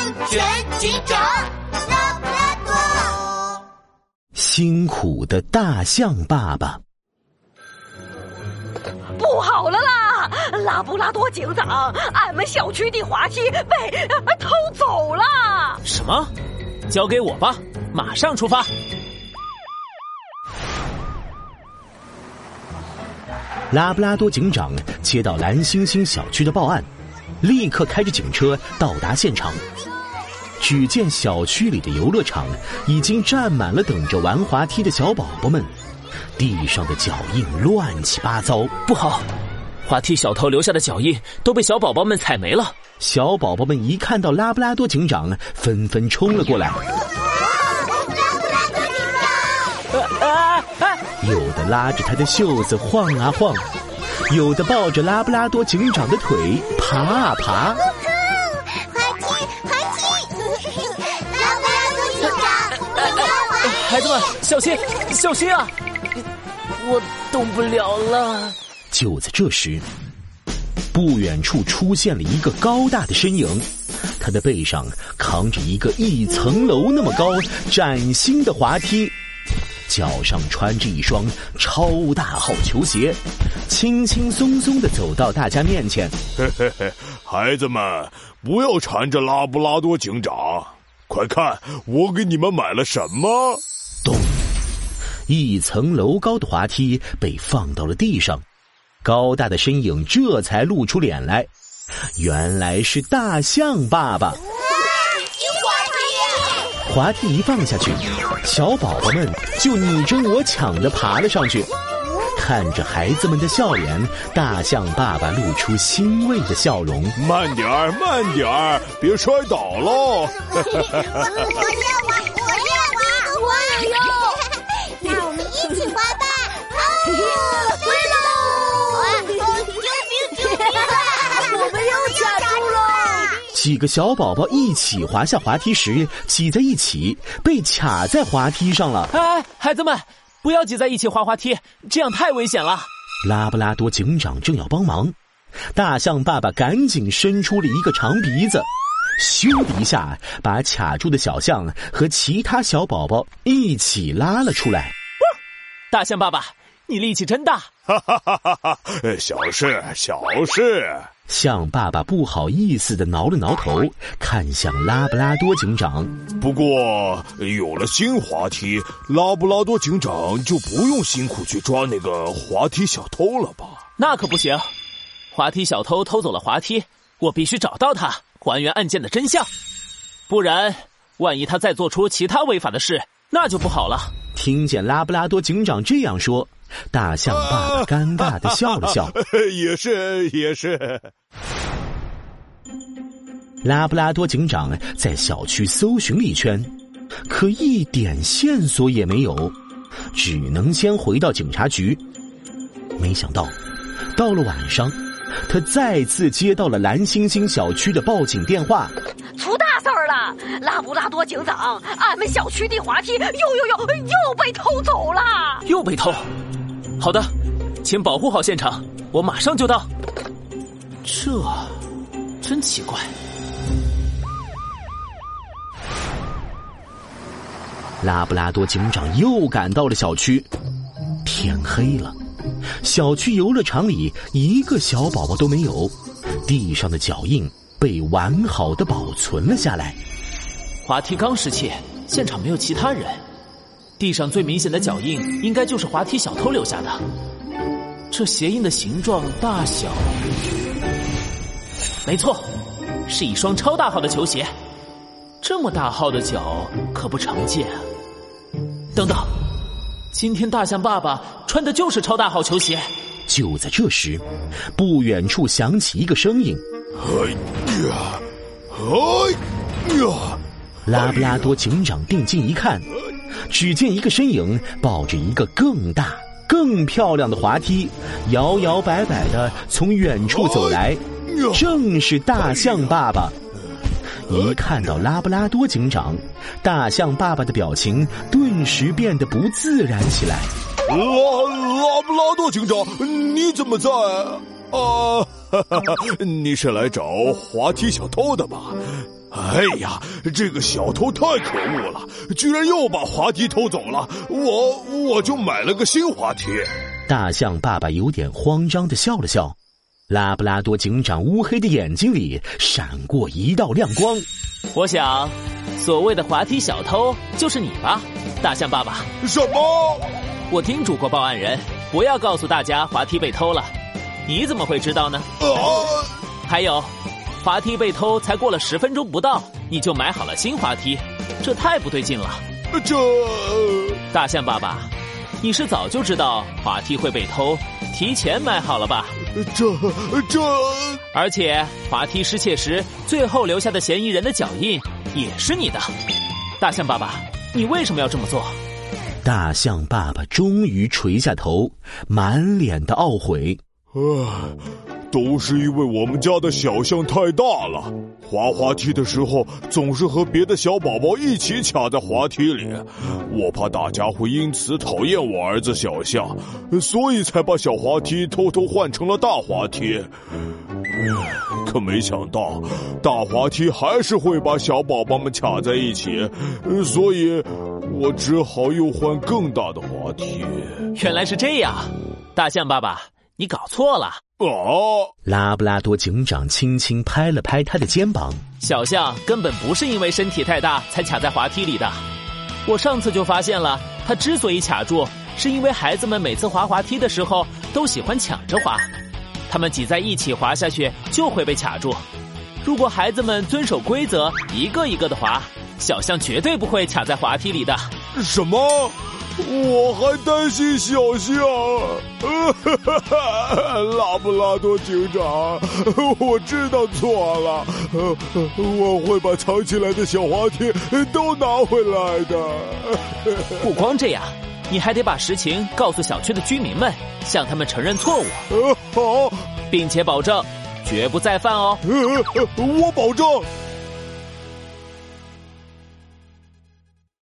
安全警长拉布拉多。辛苦的大象爸爸，不好了啦！拉布拉多警长，俺们小区的滑梯被偷走了。什么？交给我吧，马上出发。拉布拉多警长接到蓝星星小区的报案，立刻开着警车到达现场。只见小区里的游乐场已经站满了等着玩滑梯的小宝宝们，地上的脚印乱七八糟，不好！滑梯小偷留下的脚印都被小宝宝们踩没了。小宝宝们一看到拉布拉多警长，纷纷冲了过来。有的拉着他的袖子晃啊晃，有的抱着拉布拉多警长的腿爬啊爬。滑梯，滑梯！拉布拉多警长，孩子们小心，小心啊！我动不了了。就在这时，不远处出现了一个高大的身影，他的背上扛着一个一层楼那么高、崭新的滑梯。脚上穿着一双超大号球鞋，轻轻松松的走到大家面前。嘿嘿嘿，孩子们，不要缠着拉布拉多警长，快看我给你们买了什么！咚，一层楼高的滑梯被放到了地上，高大的身影这才露出脸来，原来是大象爸爸。滑梯一放下去，小宝宝们就你争我抢的爬了上去。看着孩子们的笑脸，大象爸爸露出欣慰的笑容。慢点儿，慢点儿，别摔倒喽！我要玩，我要几个小宝宝一起滑下滑梯时，挤在一起，被卡在滑梯上了。哎，孩子们，不要挤在一起滑滑梯，这样太危险了。拉布拉多警长正要帮忙，大象爸爸赶紧伸出了一个长鼻子，咻的一下把卡住的小象和其他小宝宝一起拉了出来。大象爸爸，你力气真大！哈哈哈哈哈！小事，小事。象爸爸不好意思的挠了挠头，看向拉布拉多警长。不过有了新滑梯，拉布拉多警长就不用辛苦去抓那个滑梯小偷了吧？那可不行，滑梯小偷偷走了滑梯，我必须找到他，还原案件的真相。不然，万一他再做出其他违法的事，那就不好了。听见拉布拉多警长这样说。大象爸爸尴尬的笑了笑，也是也是。拉布拉多警长在小区搜寻了一圈，可一点线索也没有，只能先回到警察局。没想到，到了晚上，他再次接到了蓝星星小区的报警电话。出大事儿了！拉布拉多警长，俺们小区的滑梯又又又又被偷走了！又被偷？好的，请保护好现场，我马上就到。这真奇怪。拉布拉多警长又赶到了小区，天黑了，小区游乐场里一个小宝宝都没有，地上的脚印被完好的保存了下来。滑梯刚失窃，现场没有其他人。地上最明显的脚印，应该就是滑梯小偷留下的。这鞋印的形状、大小，没错，是一双超大号的球鞋。这么大号的脚可不常见啊！等等，今天大象爸爸穿的就是超大号球鞋。就在这时，不远处响起一个声音：“哎呀，哎呀！”拉布拉多警长定睛一看。只见一个身影抱着一个更大、更漂亮的滑梯，摇摇摆摆的从远处走来，正是大象爸爸。一看到拉布拉多警长，大象爸爸的表情顿时变得不自然起来。拉拉布拉多警长，你怎么在？啊，你是来找滑梯小偷的吧？哎呀，这个小偷太可恶了，居然又把滑梯偷走了！我我就买了个新滑梯。大象爸爸有点慌张的笑了笑，拉布拉多警长乌黑的眼睛里闪过一道亮光。我想，所谓的滑梯小偷就是你吧，大象爸爸？什么？我叮嘱过报案人，不要告诉大家滑梯被偷了。你怎么会知道呢？啊！还有。滑梯被偷，才过了十分钟不到，你就买好了新滑梯，这太不对劲了。这大象爸爸，你是早就知道滑梯会被偷，提前买好了吧？这这，而且滑梯失窃时最后留下的嫌疑人的脚印也是你的。大象爸爸，你为什么要这么做？大象爸爸终于垂下头，满脸的懊悔。啊。都是因为我们家的小象太大了，滑滑梯的时候总是和别的小宝宝一起卡在滑梯里，我怕大家会因此讨厌我儿子小象，所以才把小滑梯偷偷换成了大滑梯。可没想到，大滑梯还是会把小宝宝们卡在一起，所以我只好又换更大的滑梯。原来是这样，大象爸爸，你搞错了。哦，拉布拉多警长轻轻拍了拍他的肩膀。小象根本不是因为身体太大才卡在滑梯里的。我上次就发现了，它之所以卡住，是因为孩子们每次滑滑梯的时候都喜欢抢着滑，他们挤在一起滑下去就会被卡住。如果孩子们遵守规则，一个一个的滑，小象绝对不会卡在滑梯里的。什么？我还担心小象，拉布拉多警长，我知道错了，我会把藏起来的小滑梯都拿回来的。不光这样，你还得把实情告诉小区的居民们，向他们承认错误。好，并且保证绝不再犯哦。我保证。